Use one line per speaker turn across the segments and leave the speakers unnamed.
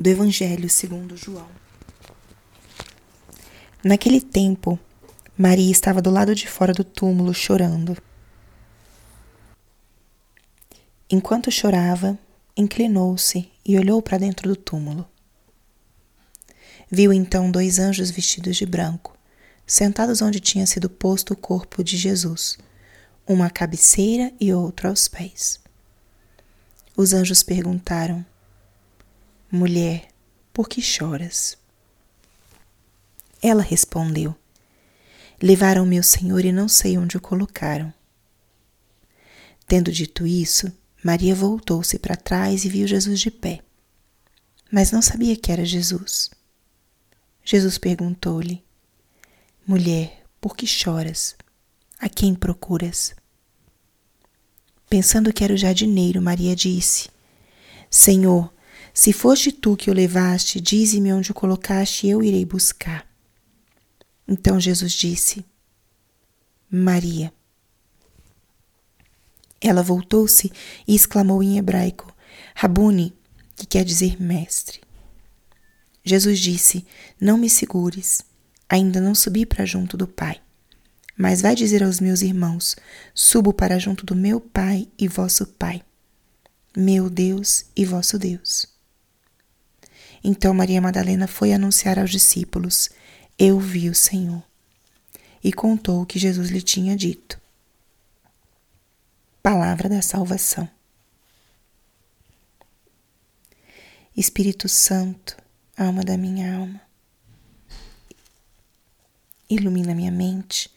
do Evangelho segundo João. Naquele tempo, Maria estava do lado de fora do túmulo chorando. Enquanto chorava, inclinou-se e olhou para dentro do túmulo. Viu então dois anjos vestidos de branco, sentados onde tinha sido posto o corpo de Jesus, uma à cabeceira e outro aos pés. Os anjos perguntaram: Mulher, por que choras? Ela respondeu: Levaram meu senhor e não sei onde o colocaram. Tendo dito isso, Maria voltou-se para trás e viu Jesus de pé, mas não sabia que era Jesus. Jesus perguntou-lhe: Mulher, por que choras? A quem procuras? Pensando que era o jardineiro, Maria disse: Senhor, se foste tu que o levaste, dize-me onde o colocaste e eu irei buscar. Então Jesus disse: Maria. Ela voltou-se e exclamou em hebraico: Rabuni, que quer dizer mestre. Jesus disse: Não me segures, ainda não subi para junto do Pai. Mas vai dizer aos meus irmãos: Subo para junto do meu Pai e vosso Pai, meu Deus e vosso Deus. Então Maria Madalena foi anunciar aos discípulos: Eu vi o Senhor. E contou o que Jesus lhe tinha dito. Palavra da salvação. Espírito Santo, alma da minha alma, ilumina minha mente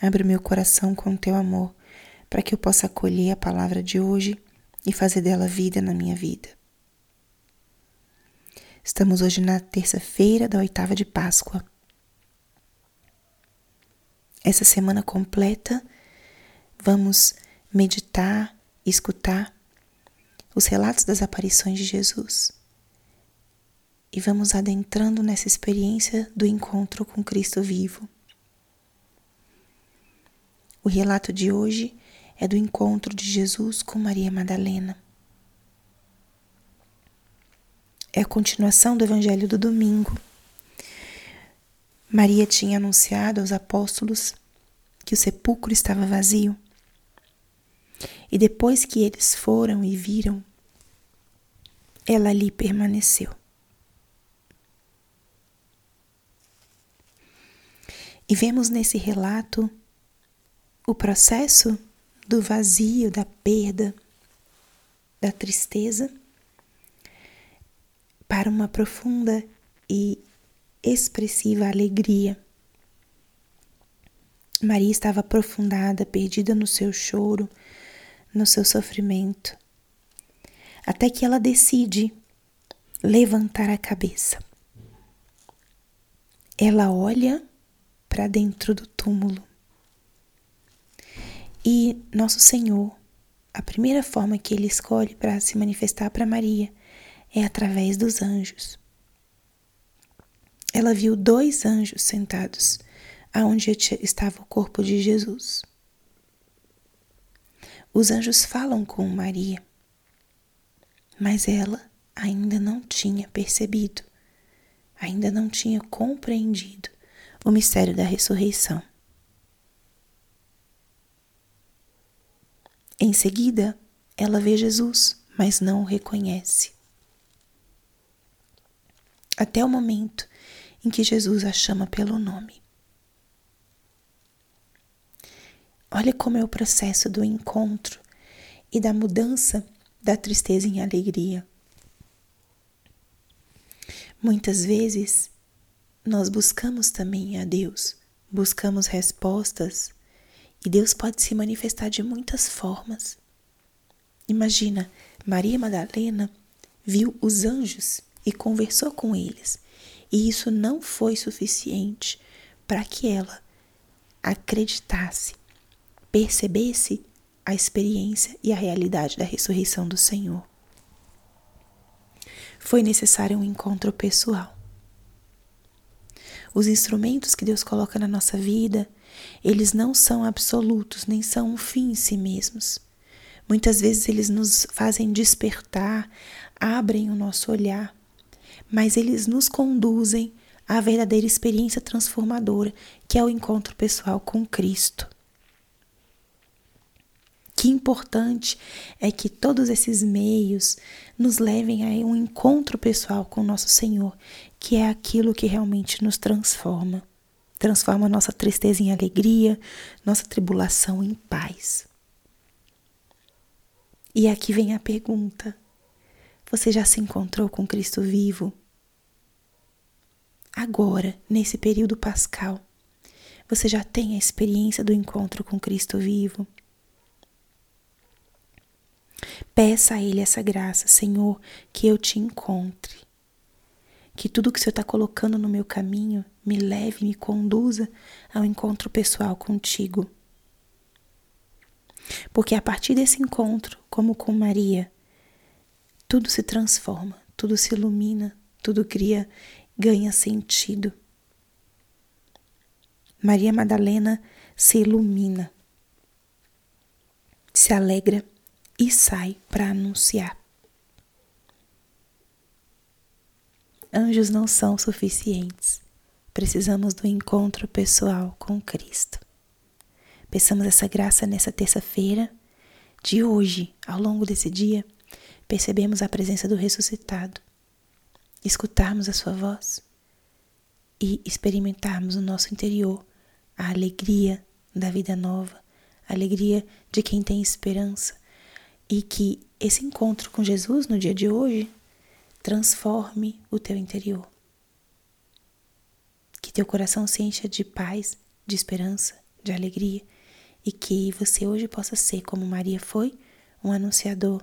Abre o meu coração com teu amor, para que eu possa acolher a palavra de hoje e fazer dela vida na minha vida. Estamos hoje na terça-feira da oitava de Páscoa. Essa semana completa, vamos meditar escutar os relatos das aparições de Jesus. E vamos adentrando nessa experiência do encontro com Cristo vivo. O relato de hoje é do encontro de Jesus com Maria Madalena. É a continuação do Evangelho do domingo. Maria tinha anunciado aos apóstolos que o sepulcro estava vazio. E depois que eles foram e viram, ela ali permaneceu. E vemos nesse relato o processo do vazio, da perda, da tristeza, para uma profunda e expressiva alegria. Maria estava aprofundada, perdida no seu choro, no seu sofrimento, até que ela decide levantar a cabeça. Ela olha para dentro do túmulo e nosso Senhor, a primeira forma que ele escolhe para se manifestar para Maria é através dos anjos. Ela viu dois anjos sentados aonde estava o corpo de Jesus. Os anjos falam com Maria, mas ela ainda não tinha percebido, ainda não tinha compreendido o mistério da ressurreição. Em seguida, ela vê Jesus, mas não o reconhece. Até o momento em que Jesus a chama pelo nome. Olha como é o processo do encontro e da mudança da tristeza em alegria. Muitas vezes nós buscamos também a Deus, buscamos respostas e Deus pode se manifestar de muitas formas. Imagina, Maria Madalena viu os anjos e conversou com eles, e isso não foi suficiente para que ela acreditasse, percebesse a experiência e a realidade da ressurreição do Senhor. Foi necessário um encontro pessoal. Os instrumentos que Deus coloca na nossa vida eles não são absolutos, nem são um fim em si mesmos. Muitas vezes eles nos fazem despertar, abrem o nosso olhar, mas eles nos conduzem à verdadeira experiência transformadora, que é o encontro pessoal com Cristo. Que importante é que todos esses meios nos levem a um encontro pessoal com nosso Senhor, que é aquilo que realmente nos transforma. Transforma nossa tristeza em alegria, nossa tribulação em paz. E aqui vem a pergunta: você já se encontrou com Cristo vivo? Agora, nesse período pascal, você já tem a experiência do encontro com Cristo vivo? Peça a Ele essa graça, Senhor, que eu te encontre. Que tudo que o Senhor está colocando no meu caminho me leve, me conduza ao encontro pessoal contigo. Porque a partir desse encontro, como com Maria, tudo se transforma, tudo se ilumina, tudo cria, ganha sentido. Maria Madalena se ilumina, se alegra e sai para anunciar. Anjos não são suficientes. Precisamos do encontro pessoal com Cristo. Peçamos essa graça nessa terça-feira, de hoje, ao longo desse dia, percebemos a presença do ressuscitado, escutarmos a sua voz e experimentarmos no nosso interior a alegria da vida nova, a alegria de quem tem esperança e que esse encontro com Jesus no dia de hoje transforme o teu interior. Que teu coração se encha de paz, de esperança, de alegria e que você hoje possa ser, como Maria foi, um anunciador